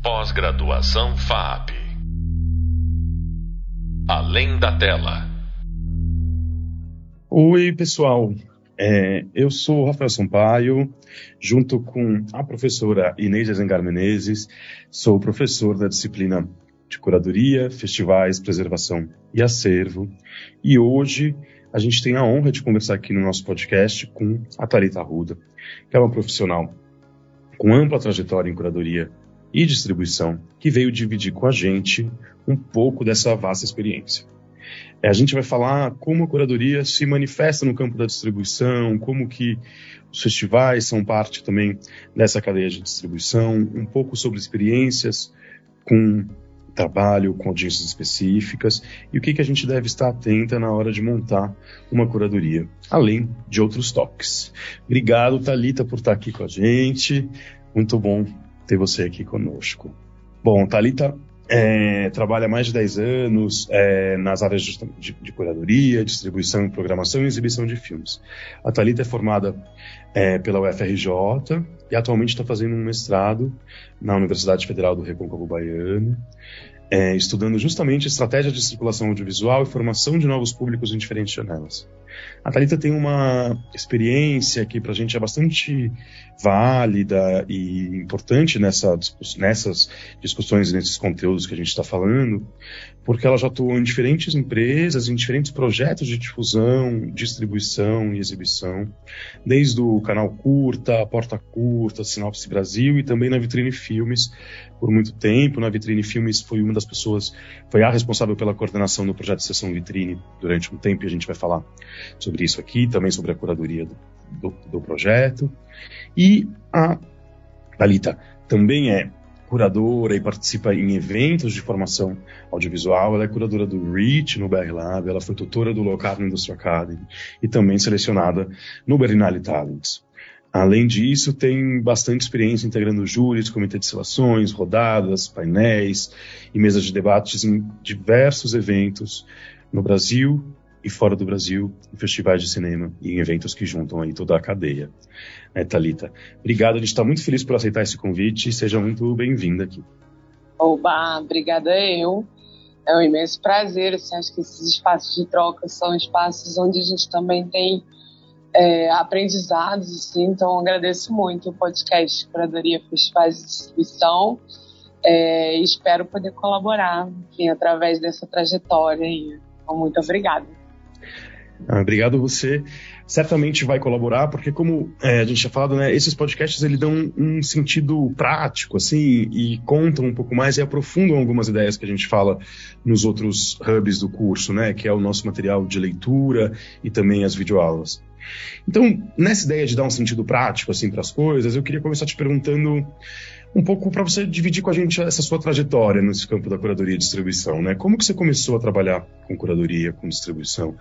Pós-graduação FAP. Além da tela. Oi, pessoal. É, eu sou Rafael Sampaio, junto com a professora Inês Azengar Menezes, sou professor da disciplina de Curadoria, Festivais, Preservação e Acervo, e hoje a gente tem a honra de conversar aqui no nosso podcast com a Thalita Arruda, que é uma profissional com ampla trajetória em curadoria e distribuição, que veio dividir com a gente um pouco dessa vasta experiência. É, a gente vai falar como a curadoria se manifesta no campo da distribuição, como que os festivais são parte também dessa cadeia de distribuição, um pouco sobre experiências com trabalho, com audiências específicas e o que, que a gente deve estar atenta na hora de montar uma curadoria, além de outros toques. Obrigado, Talita, por estar aqui com a gente. Muito bom ter você aqui conosco. Bom, Talita é, trabalha há mais de 10 anos é, nas áreas de, de, de, curadoria, distribuição, programação e exibição de filmes. A Thalita é formada é, pela UFRJ e atualmente está fazendo um mestrado na Universidade Federal do Recôncavo Baiano é, estudando justamente estratégia de circulação audiovisual e formação de novos públicos em diferentes janelas. A Thalita tem uma experiência que para a gente é bastante válida e importante nessa, nessas discussões, nesses conteúdos que a gente está falando, porque ela já atuou em diferentes empresas, em diferentes projetos de difusão, distribuição e exibição, desde o canal Curta, Porta Curta, Sinopse Brasil e também na Vitrine Filmes por muito tempo. Na Vitrine Filmes foi uma das pessoas, foi a responsável pela coordenação do projeto Sessão Vitrine durante um tempo e a gente vai falar sobre isso aqui, também sobre a curadoria do, do, do projeto. E a Thalita também é curadora e participa em eventos de formação audiovisual. Ela é curadora do REACH no BR Lab, ela foi tutora do Locarno Industry Academy e também selecionada no Berlinale Talents. Além disso, tem bastante experiência integrando júris, comitê de seleções, rodadas, painéis e mesas de debates em diversos eventos no Brasil e fora do Brasil, em festivais de cinema e em eventos que juntam aí toda a cadeia. É, Thalita, obrigado, a gente está muito feliz por aceitar esse convite e seja muito bem-vinda aqui. Oba, obrigada eu. É um imenso prazer, assim, acho que esses espaços de troca são espaços onde a gente também tem é, aprendizados, assim, então agradeço muito o podcast Curadoria Festivais de Distribuição é, espero poder colaborar, enfim, através dessa trajetória. Então, muito obrigada. Ah, obrigado você. Certamente vai colaborar, porque como é, a gente já falado, né, esses podcasts ele dão um, um, sentido prático, assim, e contam um pouco mais e aprofundam algumas ideias que a gente fala nos outros hubs do curso, né, que é o nosso material de leitura e também as videoaulas. Então, nessa ideia de dar um sentido prático, assim, para as coisas, eu queria começar te perguntando um pouco para você dividir com a gente essa sua trajetória nesse campo da curadoria e distribuição, né? Como que você começou a trabalhar com curadoria, com distribuição?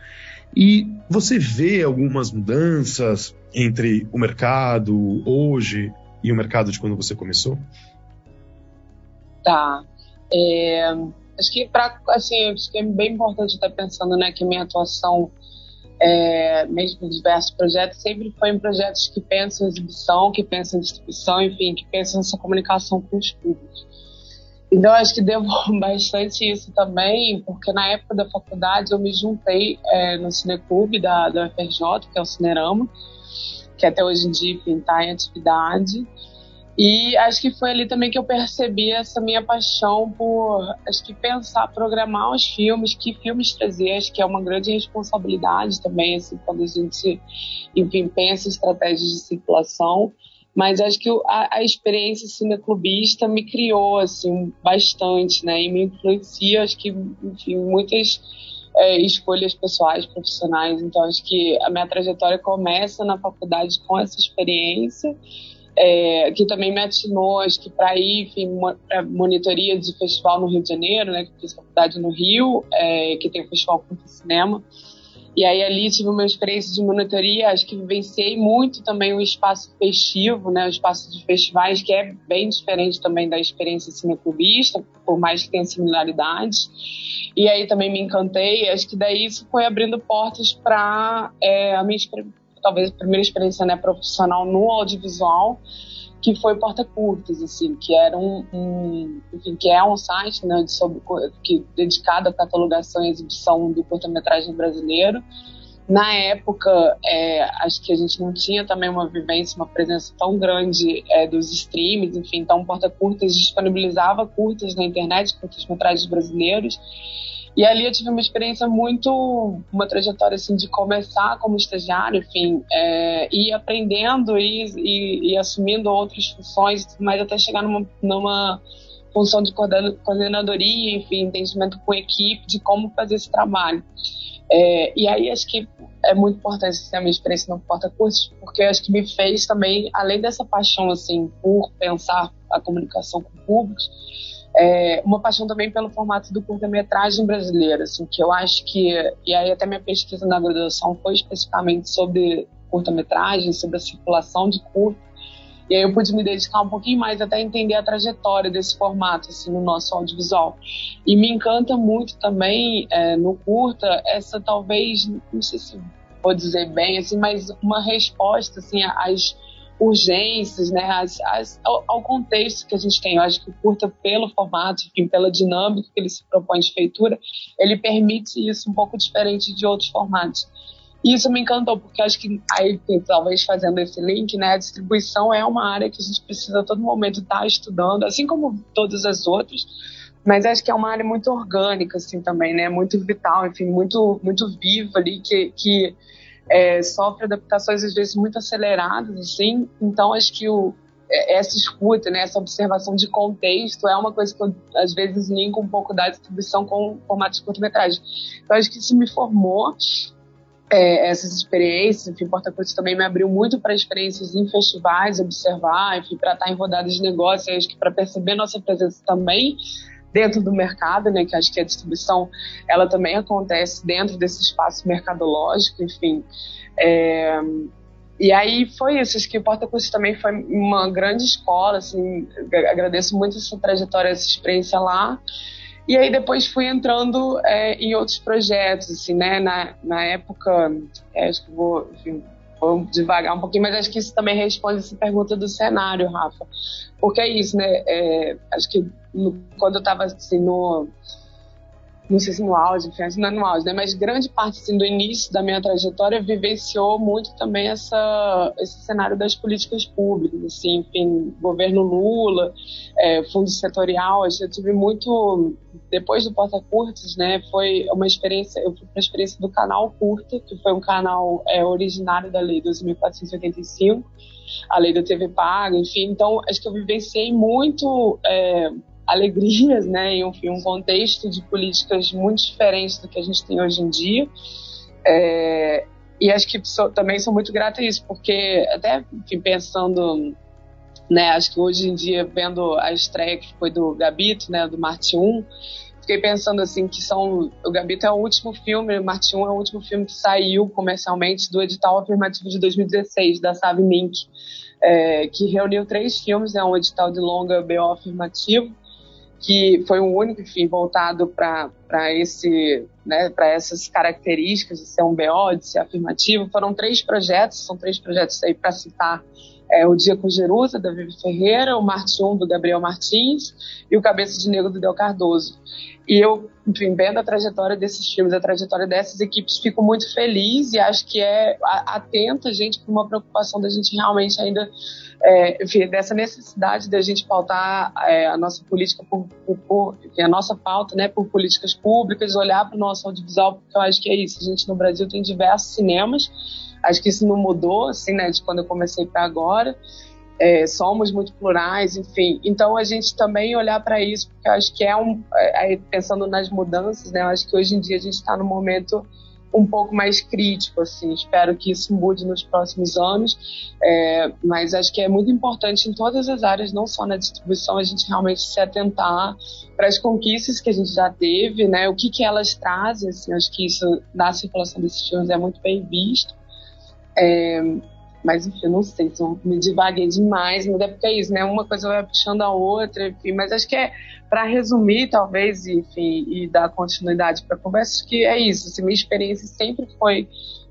E você vê algumas mudanças entre o mercado hoje e o mercado de quando você começou? Tá. É, acho que para assim, acho que é bem importante estar pensando, né, que minha atuação é, mesmo em diversos projetos, sempre foi em projetos que pensam em exibição, que pensam em distribuição, enfim, que pensam nessa comunicação com os públicos. Então, acho que devo bastante isso também, porque na época da faculdade eu me juntei é, no Cineclube da, da UFRJ, que é o Cinerama, que até hoje em dia está em atividade. E acho que foi ali também que eu percebi essa minha paixão por, acho que pensar, programar os filmes, que filmes trazer, acho que é uma grande responsabilidade também, assim, quando a gente, enfim, pensa estratégias de circulação mas acho que a, a experiência cineclubista me criou assim bastante, né? E me influencia, acho que enfim, muitas é, escolhas pessoais, profissionais. Então acho que a minha trajetória começa na faculdade com essa experiência. É, que também me atinou, acho que para ir, para monitoria de festival no Rio de Janeiro, né, que fiz faculdade no Rio, é, que tem o Festival Curta Cinema, e aí ali tive uma experiência de monitoria, acho que vivenciei muito também o espaço festivo, né, o espaço de festivais, que é bem diferente também da experiência cineclubista, por mais que tenha similaridades. E aí também me encantei, acho que daí isso foi abrindo portas para é, a minha talvez a primeira experiência né, profissional no audiovisual, que foi Porta Curtas, assim, que era um, um enfim, que é um site, né, sobre, que dedicado à catalogação e exibição do curta-metragem brasileiro. Na época, é, acho que a gente não tinha também uma vivência, uma presença tão grande é, dos streams, enfim, então Porta Curtas disponibilizava curtas na internet, curtas-metragens brasileiros, e ali eu tive uma experiência muito, uma trajetória assim de começar como estagiário, enfim, é, e aprendendo e, e, e, assumindo outras funções, mas até chegar numa, numa função de coordenadoria, enfim, entendimento com equipe de como fazer esse trabalho. É, e aí acho que é muito importante ter a minha experiência no Porta Cursos, porque acho que me fez também, além dessa paixão assim por pensar a comunicação com públicos, é, uma paixão também pelo formato do curta-metragem brasileiro, assim, que eu acho que, e aí até minha pesquisa na graduação foi especificamente sobre curta-metragem, sobre a circulação de curta, e aí eu pude me dedicar um pouquinho mais até entender a trajetória desse formato, assim, no nosso audiovisual. E me encanta muito também, é, no curta, essa talvez, não sei se vou dizer bem, assim, mas uma resposta, assim, às urgências, né, as, as, ao, ao, contexto que a gente tem. Eu acho que o curta, pelo formato, enfim, pela dinâmica que ele se propõe de feitura, ele permite isso um pouco diferente de outros formatos. E isso me encantou, porque acho que aí, talvez fazendo esse link, né, a distribuição é uma área que a gente precisa a todo momento estar tá estudando, assim como todas as outras, mas acho que é uma área muito orgânica, assim, também, né, muito vital, enfim, muito, muito viva ali, que, que é, sofre adaptações às vezes muito aceleradas, assim. Então acho que o, é, essa escuta, né, essa observação de contexto é uma coisa que eu, às vezes linko um pouco da distribuição com o formato de curta-metragem. Então acho que isso me formou é, essas experiências, enfim, Porta Coisa também me abriu muito para experiências em festivais, observar, enfim, para estar em rodadas de negócio, acho que para perceber nossa presença também dentro do mercado, né, que acho que a distribuição ela também acontece dentro desse espaço mercadológico, enfim. É, e aí foi isso, acho que o Porta Curso também foi uma grande escola, assim, agradeço muito essa trajetória, essa experiência lá. E aí depois fui entrando é, em outros projetos, assim, né, na, na época, é, acho que vou, enfim, vou devagar um pouquinho, mas acho que isso também responde essa pergunta do cenário, Rafa. Porque é isso, né, é, acho que no, quando eu estava assim, no, não sei se no auge, enfim, não é no auge, né? Mas grande parte assim, do início da minha trajetória vivenciou muito também essa, esse cenário das políticas públicas, assim, enfim, governo Lula, é, fundo setorial, eu tive muito, depois do Porta Curtas, né, foi uma experiência, eu fui para a experiência do canal Curta, que foi um canal é, originário da Lei 2.485, a lei da TV Paga, enfim, então acho que eu vivenciei muito é, alegrias, né, em um, um, contexto de políticas muito diferentes do que a gente tem hoje em dia. É, e acho que sou, também sou muito grata a isso, porque até enfim, pensando, né, acho que hoje em dia, vendo a estreia que foi do Gabito, né, do Marte 1, fiquei pensando assim que são o Gabito é o último filme, o Marte 1 é o último filme que saiu comercialmente do edital afirmativo de 2016 da Sabe Mink, é, que reuniu três filmes, é um edital de longa BO afirmativo que foi o único, enfim, voltado para esse, né, para essas características de ser um BO, de ser afirmativo. Foram três projetos, são três projetos aí para citar é, o Dia com Jerusa, da Vivi Ferreira, o Marte 1, do Gabriel Martins, e o Cabeça de Negro, do Del Cardoso. E eu, enfim, vendo a trajetória desses filmes, a trajetória dessas equipes, fico muito feliz e acho que é atenta, gente, para uma preocupação da gente realmente ainda é, enfim, dessa necessidade da gente pautar é, a nossa política por, por, por a nossa pauta, né, por políticas públicas, olhar para o nosso audiovisual, porque eu acho que é isso. A gente no Brasil tem diversos cinemas, acho que isso não mudou, assim, né, de quando eu comecei para agora. É, somos muito plurais, enfim. Então a gente também olhar para isso, porque eu acho que é um, é, pensando nas mudanças, né, eu acho que hoje em dia a gente está no momento um pouco mais crítico, assim. Espero que isso mude nos próximos anos, é, mas acho que é muito importante em todas as áreas, não só na distribuição, a gente realmente se atentar para as conquistas que a gente já teve, né? O que que elas trazem, assim. Acho que isso na circulação desses filmes é muito bem visto. É, mas enfim, eu não sei se eu me divaguei demais, mas é porque é isso, né? Uma coisa vai puxando a outra, enfim, mas acho que é para resumir, talvez, enfim, e dar continuidade para a conversa, que é isso. Assim, minha experiência sempre foi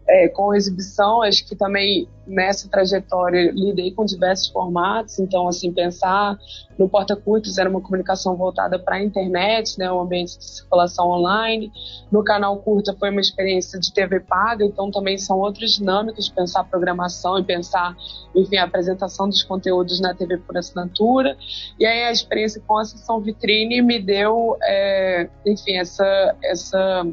é, com exibição, acho que também nessa trajetória lidei com diversos formatos, então assim pensar no Porta Curtas era uma comunicação voltada para a internet, né, um ambiente de circulação online. No canal Curta foi uma experiência de TV paga, então também são outras dinâmicas de pensar programação e pensar, enfim, a apresentação dos conteúdos na TV por assinatura. E aí a experiência com a sessão vitrine me deu, é, enfim, essa essa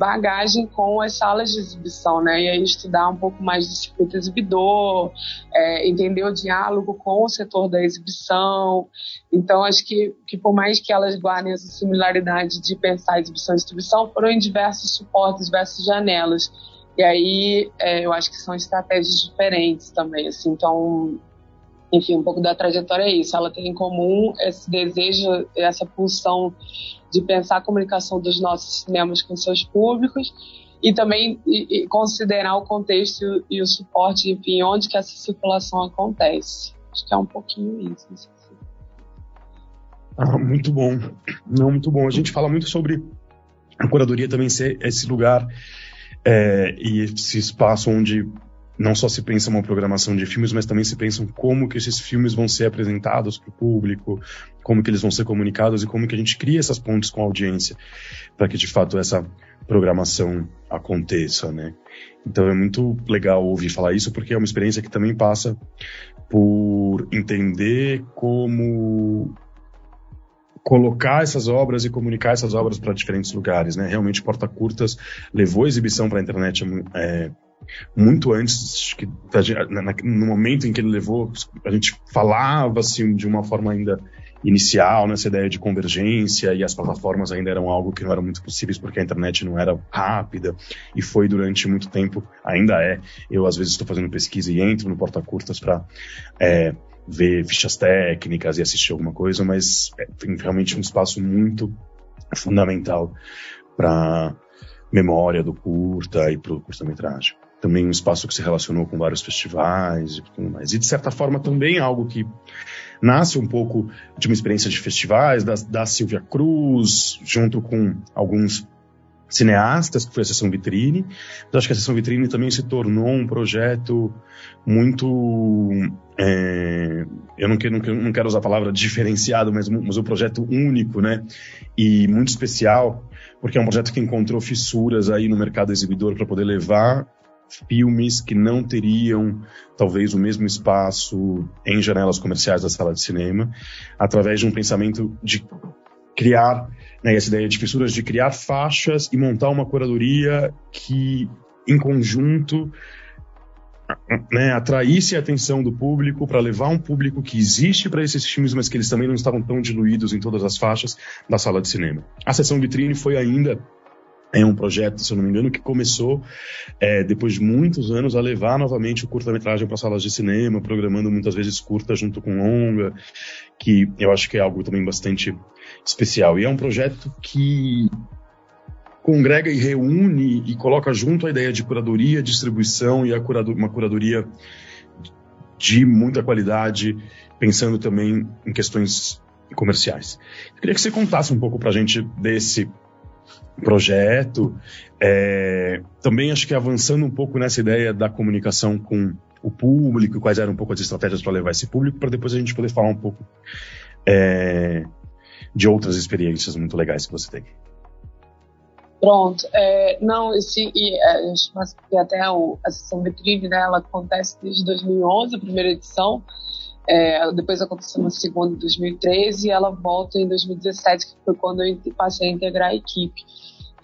bagagem com as salas de exibição, né? E aí estudar um pouco mais de circuito exibidor, é, entender o diálogo com o setor da exibição. Então, acho que, que por mais que elas guardem essa similaridade de pensar exibição e distribuição, foram em diversos suportes, diversas janelas. E aí, é, eu acho que são estratégias diferentes também, assim. Então, enfim, um pouco da trajetória é isso. Ela tem em comum esse desejo, essa pulsão de pensar a comunicação dos nossos cinemas com seus públicos e também e, e considerar o contexto e o suporte, enfim, onde que essa circulação acontece. Acho que é um pouquinho isso. Ah, muito bom. Não, muito bom. A gente fala muito sobre a curadoria também ser esse lugar é, e esse espaço onde não só se pensa uma programação de filmes, mas também se pensam como que esses filmes vão ser apresentados para o público, como que eles vão ser comunicados e como que a gente cria essas pontes com a audiência para que de fato essa programação aconteça, né? Então é muito legal ouvir falar isso porque é uma experiência que também passa por entender como colocar essas obras e comunicar essas obras para diferentes lugares, né? Realmente Porta Curtas levou a exibição para a internet é, muito antes que no momento em que ele levou, a gente falava assim de uma forma ainda inicial nessa ideia de convergência e as plataformas ainda eram algo que não eram muito possíveis porque a internet não era rápida e foi durante muito tempo ainda é. Eu às vezes estou fazendo pesquisa e entro no porta curtas para é, ver fichas técnicas e assistir alguma coisa mas é, tem realmente um espaço muito fundamental para memória do curta e para o curta-metragem também um espaço que se relacionou com vários festivais e tudo mais. E, de certa forma, também algo que nasce um pouco de uma experiência de festivais, da, da Silvia Cruz, junto com alguns cineastas, que foi a Sessão Vitrine. Mas acho que a Sessão Vitrine também se tornou um projeto muito. É, eu não quero, não quero usar a palavra diferenciado, mas, mas um projeto único, né? E muito especial, porque é um projeto que encontrou fissuras aí no mercado exibidor para poder levar filmes que não teriam talvez o mesmo espaço em janelas comerciais da sala de cinema, através de um pensamento de criar né, essa ideia de fissuras, de criar faixas e montar uma curadoria que, em conjunto, né, atraísse a atenção do público para levar um público que existe para esses filmes, mas que eles também não estavam tão diluídos em todas as faixas da sala de cinema. A sessão vitrine foi ainda é um projeto, se eu não me engano, que começou é, depois de muitos anos a levar novamente o curta-metragem para salas de cinema, programando muitas vezes curta junto com longa, que eu acho que é algo também bastante especial. E é um projeto que congrega e reúne e coloca junto a ideia de curadoria, distribuição e uma curadoria de muita qualidade, pensando também em questões comerciais. Eu queria que você contasse um pouco para a gente desse projeto. É, também acho que avançando um pouco nessa ideia da comunicação com o público, quais eram um pouco as estratégias para levar esse público, para depois a gente poder falar um pouco é, de outras experiências muito legais que você tem. Pronto. É, não, esse, e, é, e até o, a sessão vitrine, né, ela acontece desde 2011, a primeira edição. É, depois aconteceu uma segunda em 2013 e ela volta em 2017, que foi quando eu passei a integrar a equipe.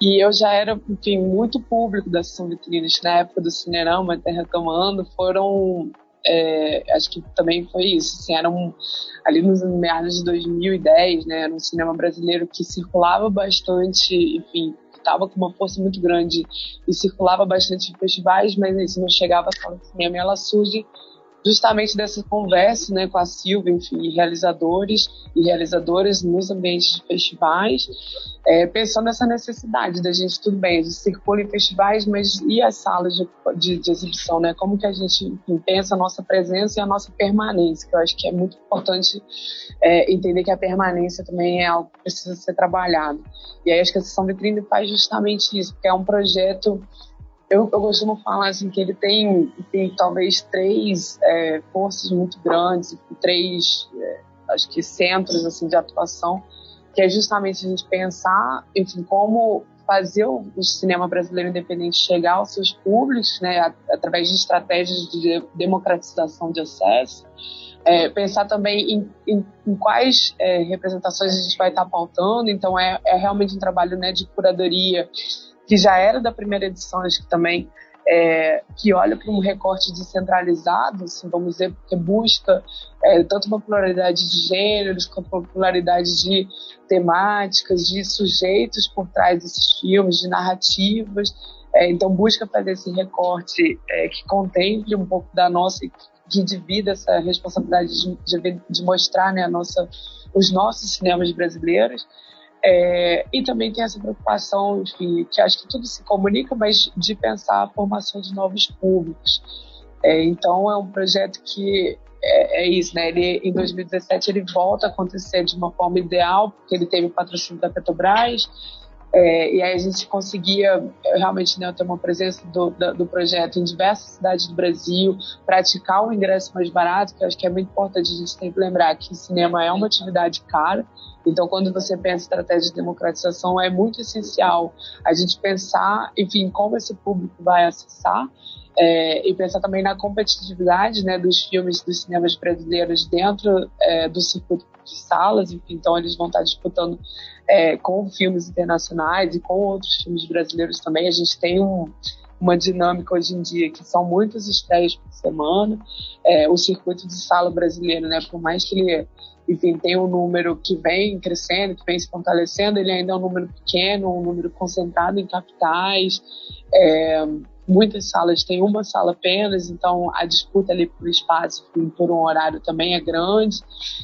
E eu já era, enfim, muito público da sessão vitrines na época do Cinerama, até retomando, foram, é, acho que também foi isso, assim, eram ali nos meados de 2010, né, era um cinema brasileiro que circulava bastante, enfim, estava com uma força muito grande e circulava bastante em festivais, mas isso não chegava só no cinema, e ela surge justamente dessa conversa né, com a Silvia, enfim, realizadores e realizadoras nos ambientes de festivais, é, pensando nessa necessidade da gente, tudo bem, a gente circula em festivais, mas e as salas de, de, de exibição, né? Como que a gente pensa a nossa presença e a nossa permanência, que eu acho que é muito importante é, entender que a permanência também é algo que precisa ser trabalhado. E aí acho que a Sessão Vitrine faz justamente isso, porque é um projeto eu, eu costumo falar assim que ele tem, tem talvez três é, forças muito grandes, três, é, acho que centros assim de atuação, que é justamente a gente pensar, enfim, como fazer o, cinema brasileiro independente chegar aos seus públicos, né, através de estratégias de democratização de acesso, é, pensar também em, em, em quais é, representações a gente vai estar pautando. Então, é, é realmente um trabalho né, de curadoria que já era da primeira edição, acho que também, é, que olha para um recorte descentralizado, assim, vamos dizer, que busca é, tanto uma pluralidade de gêneros quanto uma pluralidade de temáticas, de sujeitos por trás desses filmes, de narrativas. É, então, busca fazer esse recorte é, que contemple um pouco da nossa, que divida essa responsabilidade de, de, de mostrar né, nossa, os nossos cinemas brasileiros. É, e também tem essa preocupação, enfim, que acho que tudo se comunica, mas de pensar a formação de novos públicos. É, então é um projeto que é, é, isso, né? Ele, em 2017 ele volta a acontecer de uma forma ideal, porque ele teve o patrocínio da Petrobras, é, e aí a gente conseguia realmente né, ter uma presença do, do, do, projeto em diversas cidades do Brasil, praticar o ingresso mais barato, que acho que é muito importante a gente tem que lembrar que cinema é uma atividade cara, então, quando você pensa em estratégia de democratização, é muito essencial a gente pensar, enfim, como esse público vai acessar é, e pensar também na competitividade né, dos filmes dos cinemas brasileiros dentro é, do circuito de salas. Enfim, então, eles vão estar disputando é, com filmes internacionais e com outros filmes brasileiros também. A gente tem um, uma dinâmica hoje em dia que são muitas estreias por semana. É, o circuito de sala brasileiro, né, por mais que ele enfim, tem um número que vem crescendo, que vem se fortalecendo, ele ainda é um número pequeno, um número concentrado em capitais. É, muitas salas têm uma sala apenas, então a disputa ali por espaço, por um horário também é grande.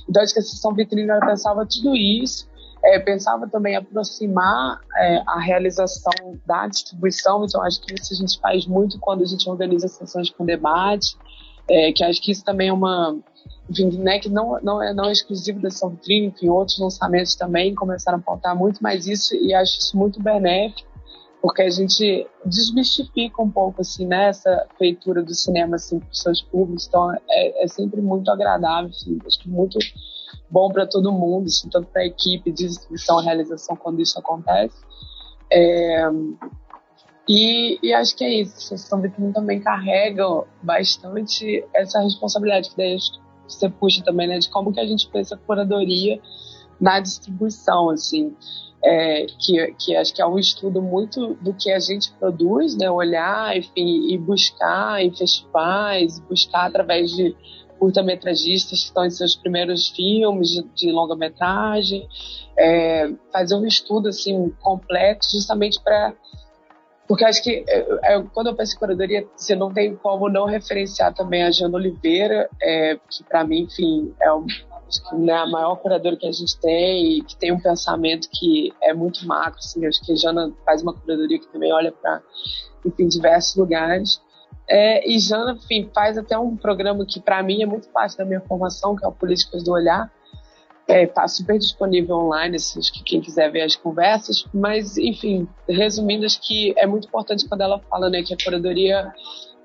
Então acho que a sessão vitrine ela pensava tudo isso, é, pensava também aproximar é, a realização da distribuição, então acho que isso a gente faz muito quando a gente organiza sessões com debate, é, que acho que isso também é uma né, que não, não, é, não é exclusivo da São Vitrine, enfim, outros lançamentos também começaram a pautar muito mais isso e acho isso muito benéfico, porque a gente desmistifica um pouco, assim, né, essa feitura do cinema, assim, para os seus públicos, então é, é sempre muito agradável, assim, acho que muito bom para todo mundo, assim, tanto para a equipe de distribuição e realização quando isso acontece. É, e, e, acho que é isso. A São Vitrine também carrega bastante essa responsabilidade que daí você puxa também, né, de como que a gente pensa a curadoria na distribuição, assim, é, que, que acho que é um estudo muito do que a gente produz, né, olhar, enfim, e buscar em festivais, buscar através de curta-metragistas que estão em seus primeiros filmes de, de longa-metragem, é, fazer um estudo, assim, completo, justamente para porque acho que é, é, quando eu penso em curadoria, você não tem como não referenciar também a Jana Oliveira, é, que para mim, enfim, é um, acho que, né, a maior curadora que a gente tem e que tem um pensamento que é muito macro. Assim, acho que a Jana faz uma curadoria que também olha para, enfim, diversos lugares. É, e Jana, enfim, faz até um programa que para mim é muito parte da minha formação, que é o Políticas do Olhar, Está é, tá super disponível online, assim, acho que quem quiser ver as conversas. Mas, enfim, resumindo, acho que é muito importante quando ela fala né, que a curadoria,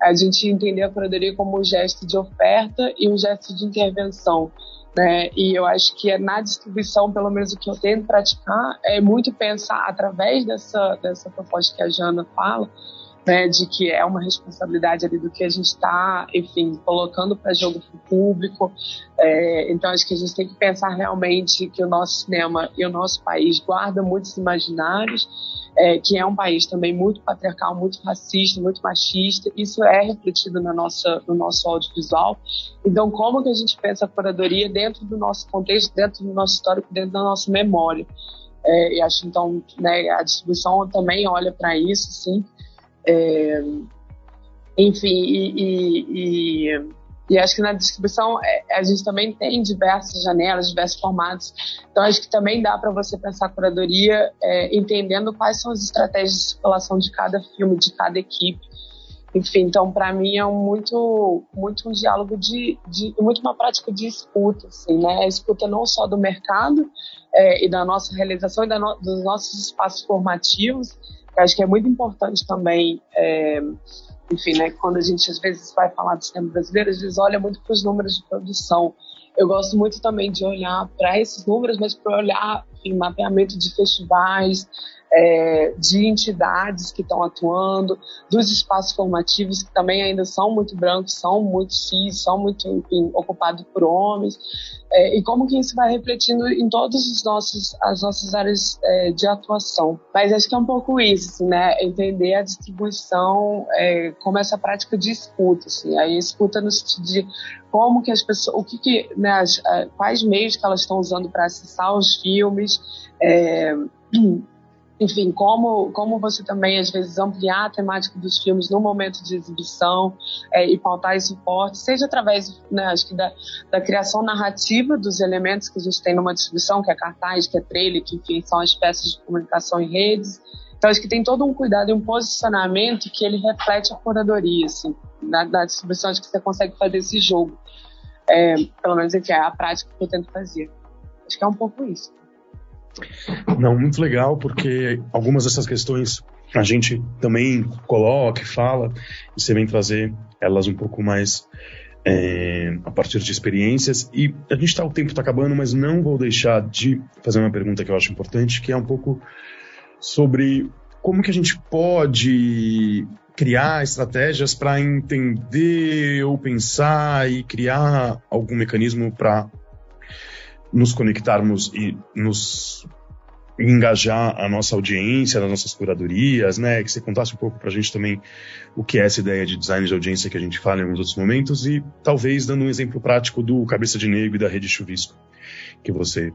a gente entender a curadoria como um gesto de oferta e um gesto de intervenção. Né? E eu acho que é na distribuição, pelo menos o que eu tento praticar, é muito pensar através dessa, dessa proposta que a Jana fala, né, de que é uma responsabilidade ali do que a gente está, enfim, colocando para jogo para o público. É, então acho que a gente tem que pensar realmente que o nosso cinema e o nosso país guarda muitos imaginários, é, que é um país também muito patriarcal, muito racista, muito machista. Isso é refletido na nossa, no nosso audiovisual. Então como que a gente pensa a curadoria dentro do nosso contexto, dentro do nosso histórico, dentro da nossa memória? É, e acho então né, a distribuição também olha para isso, sim. É, enfim, e, e, e, e, acho que na distribuição é, a gente também tem diversas janelas, diversos formatos. Então acho que também dá para você pensar a curadoria é, entendendo quais são as estratégias de circulação de cada filme, de cada equipe. Enfim, então para mim é muito, muito um diálogo de, de, muito uma prática de escuta, assim, né? escuta não só do mercado é, e da nossa realização e no, dos nossos espaços formativos, Eu acho que é muito importante também, é, enfim, né, quando a gente às vezes vai falar do cinema brasileiro, às vezes olha muito para os números de produção. Eu gosto muito também de olhar para esses números, mas para olhar em mapeamento de festivais, é, de entidades que estão atuando, dos espaços formativos que também ainda são muito brancos, são muito cis, são muito enfim, ocupados por homens, é, e como que isso vai refletindo em todas as nossas áreas é, de atuação. Mas acho que é um pouco isso, né? Entender a distribuição é, como essa prática de escuta, assim, aí escuta no sentido de como que as pessoas, o que que, né, as, quais meios que elas estão usando para acessar os filmes, é, enfim, como, como você também, às vezes, ampliar a temática dos filmes no momento de exibição é, e pautar esse suporte, seja através, né, acho que da, da criação narrativa dos elementos que a gente tem numa distribuição, que é cartaz, que é trailer, que, enfim, são as peças de comunicação em redes. Então, acho que tem todo um cuidado e um posicionamento que ele reflete a curadoria, assim, da, da distribuição, acho que você consegue fazer esse jogo. É, pelo menos, enfim, é a prática que eu tento fazer. Acho que é um pouco isso. Não, muito legal, porque algumas dessas questões a gente também coloca e fala, e você vem trazer elas um pouco mais é, a partir de experiências. E a gente está, o tempo está acabando, mas não vou deixar de fazer uma pergunta que eu acho importante, que é um pouco sobre como que a gente pode criar estratégias para entender ou pensar e criar algum mecanismo para nos conectarmos e nos engajar a nossa audiência, nas nossas curadorias, né? Que você contasse um pouco para a gente também o que é essa ideia de design de audiência que a gente fala em alguns outros momentos e talvez dando um exemplo prático do Cabeça de Negro e da Rede Chuvisco que você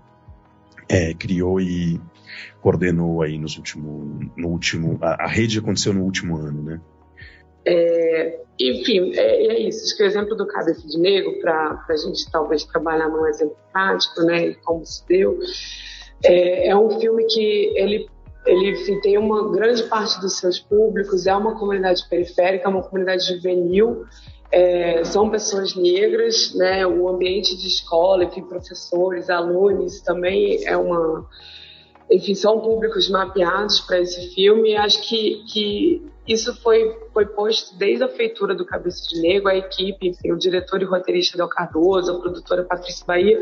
é, criou e coordenou aí nos último, no último, a, a rede aconteceu no último ano, né? É, enfim, é, é, isso. Acho que o exemplo do Cabeça de Negro, para a gente talvez trabalhar num exemplo prático, né, como se deu, é, é um filme que ele ele tem uma grande parte dos seus públicos, é uma comunidade periférica, uma comunidade juvenil, é, são pessoas negras, né, o ambiente de escola, enfim, professores, alunos também é uma, enfim, são públicos mapeados para esse filme acho que, que isso foi, foi posto desde a feitura do Cabeça de Negro, a equipe, enfim, o diretor e roteirista Del Cardoso, a produtora Patrícia Bahia,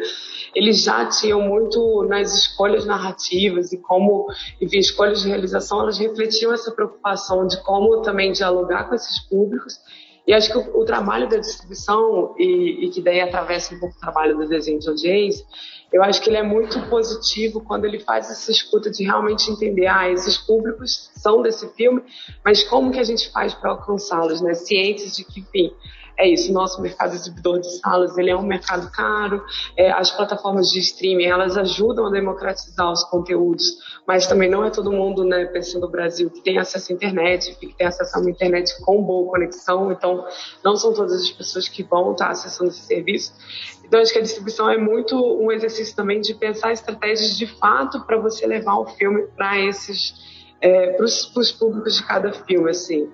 eles já tinham muito nas escolhas narrativas e como, enfim, escolhas de realização, elas refletiam essa preocupação de como também dialogar com esses públicos e acho que o, o trabalho da distribuição, e, e, que daí atravessa um pouco o trabalho do desenho de audiência, eu acho que ele é muito positivo quando ele faz essa escuta de realmente entender, ah, esses públicos são desse filme, mas como que a gente faz para alcançá-los, né? Cientes de que, enfim, é isso, nosso mercado exibidor de salas, ele é um mercado caro, é, as plataformas de streaming, elas ajudam a democratizar os conteúdos, mas também não é todo mundo, né, pensando no Brasil, que tem acesso à internet, que tem acesso a uma internet com boa conexão, então não são todas as pessoas que vão estar acessando esse serviço. Então, acho que a distribuição é muito um exercício também de pensar estratégias de fato para você levar o filme para esses é, para os públicos de cada filme, assim.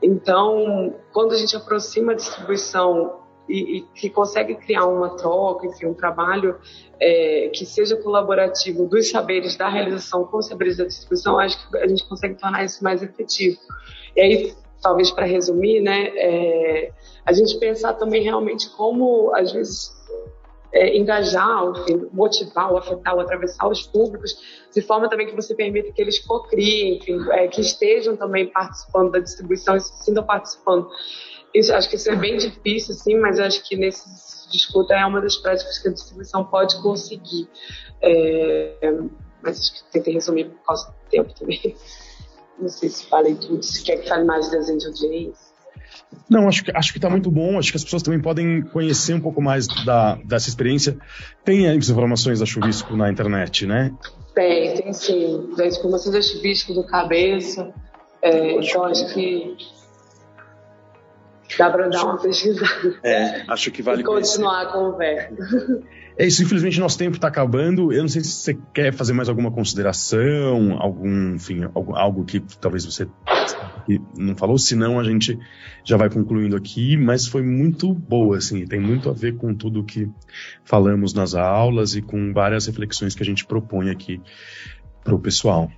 Então, quando a gente aproxima a distribuição e, e que consegue criar uma troca, enfim, um trabalho é, que seja colaborativo dos saberes da realização com os saberes da distribuição, acho que a gente consegue tornar isso mais efetivo. E aí, talvez para resumir, né, é, a gente pensar também realmente como, às vezes, é, engajar, motivar, afetar, atravessar os públicos, de forma também que você permita que eles cocriem, enfim, é, que estejam também participando da distribuição e se sintam participando. Isso, acho que isso é bem difícil, sim, mas acho que nesse disputa é uma das práticas que a distribuição pode conseguir. É, mas acho que tentei resumir por causa do tempo também. Não sei se falei tudo, se quer que fale mais de desenho de audiência. Não, acho que acho que está muito bom. Acho que as pessoas também podem conhecer um pouco mais da, dessa experiência. Tem as informações da Chuvisco na internet, né? Tem, tem sim. Das informações da Chuvisco do cabeça. É, então acho que dá para dar uma pesquisada. É, acho que vale. E continuar a conversa. É isso, infelizmente nosso tempo está acabando. Eu não sei se você quer fazer mais alguma consideração, algum, enfim, algo, algo que talvez você não falou, senão a gente já vai concluindo aqui, mas foi muito boa, assim, tem muito a ver com tudo que falamos nas aulas e com várias reflexões que a gente propõe aqui para o pessoal.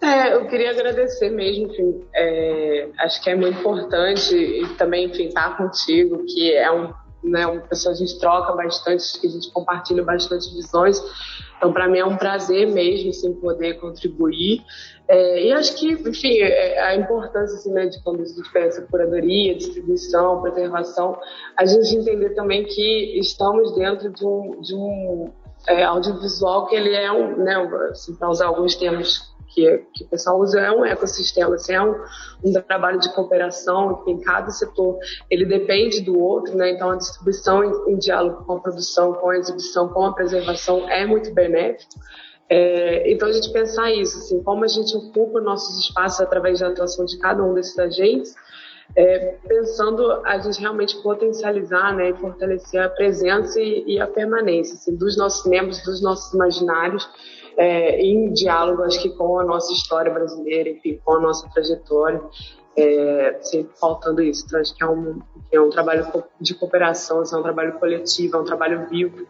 É, eu queria agradecer mesmo, enfim, é, acho que é muito importante e também, enfim, estar contigo, que é um, né, uma pessoa a gente troca bastante, que a gente compartilha bastante visões, então para mim é um prazer mesmo, assim, poder contribuir. É, e acho que, enfim, é, a importância assim, né, de quando a gente pensa curadoria, distribuição, preservação, a gente entender também que estamos dentro de um, de um é, audiovisual que ele é um, né, assim, para usar alguns termos que, que o pessoal usa, é um ecossistema, assim, é um, um trabalho de cooperação, em cada setor ele depende do outro, né? Então a distribuição em, em diálogo com a produção, com a exibição, com a preservação é muito benéfico. É, então a gente pensar isso, assim, como a gente ocupa nossos espaços através da atuação de cada um desses agentes, é, pensando a gente realmente potencializar né, e fortalecer a presença e, e a permanência assim, dos nossos membros, dos nossos imaginários, é, em diálogo, acho que com a nossa história brasileira, enfim, com a nossa trajetória, é, sempre faltando isso. Então, acho que é um, é um trabalho de cooperação, é um trabalho coletivo, é um trabalho vivo.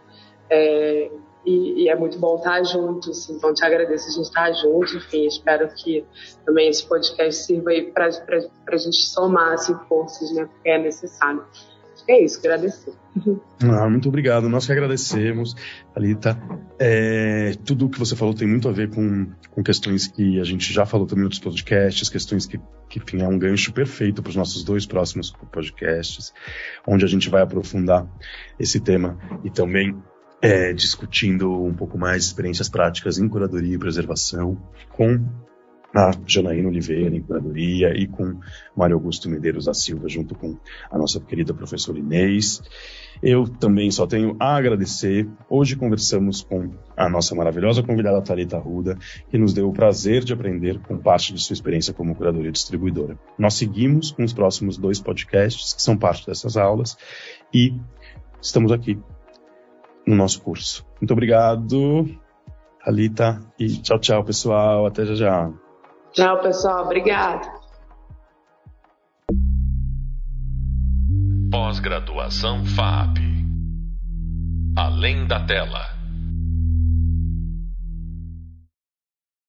É, e, e, é muito bom estar juntos, então te agradeço a gente estar junto, enfim, espero que também esse podcast sirva aí para a gente somar assim, forças, né, porque é necessário. É isso, agradecer. Ah, muito obrigado. Nós que agradecemos, Alita. É, tudo o que você falou tem muito a ver com, com questões que a gente já falou também outros podcasts, questões que, que enfim, é um gancho perfeito para os nossos dois próximos podcasts, onde a gente vai aprofundar esse tema e também é, discutindo um pouco mais experiências práticas em curadoria e preservação com a Janaína Oliveira em curadoria e com Mário Augusto Medeiros da Silva, junto com a nossa querida professora Inês. Eu também só tenho a agradecer. Hoje conversamos com a nossa maravilhosa convidada Thalita Ruda, que nos deu o prazer de aprender com parte de sua experiência como curadoria distribuidora. Nós seguimos com os próximos dois podcasts, que são parte dessas aulas, e estamos aqui no nosso curso. Muito obrigado, Thalita, e tchau, tchau, pessoal. Até já já. Tchau, pessoal. Obrigada. Pós-graduação FAP. Além da tela.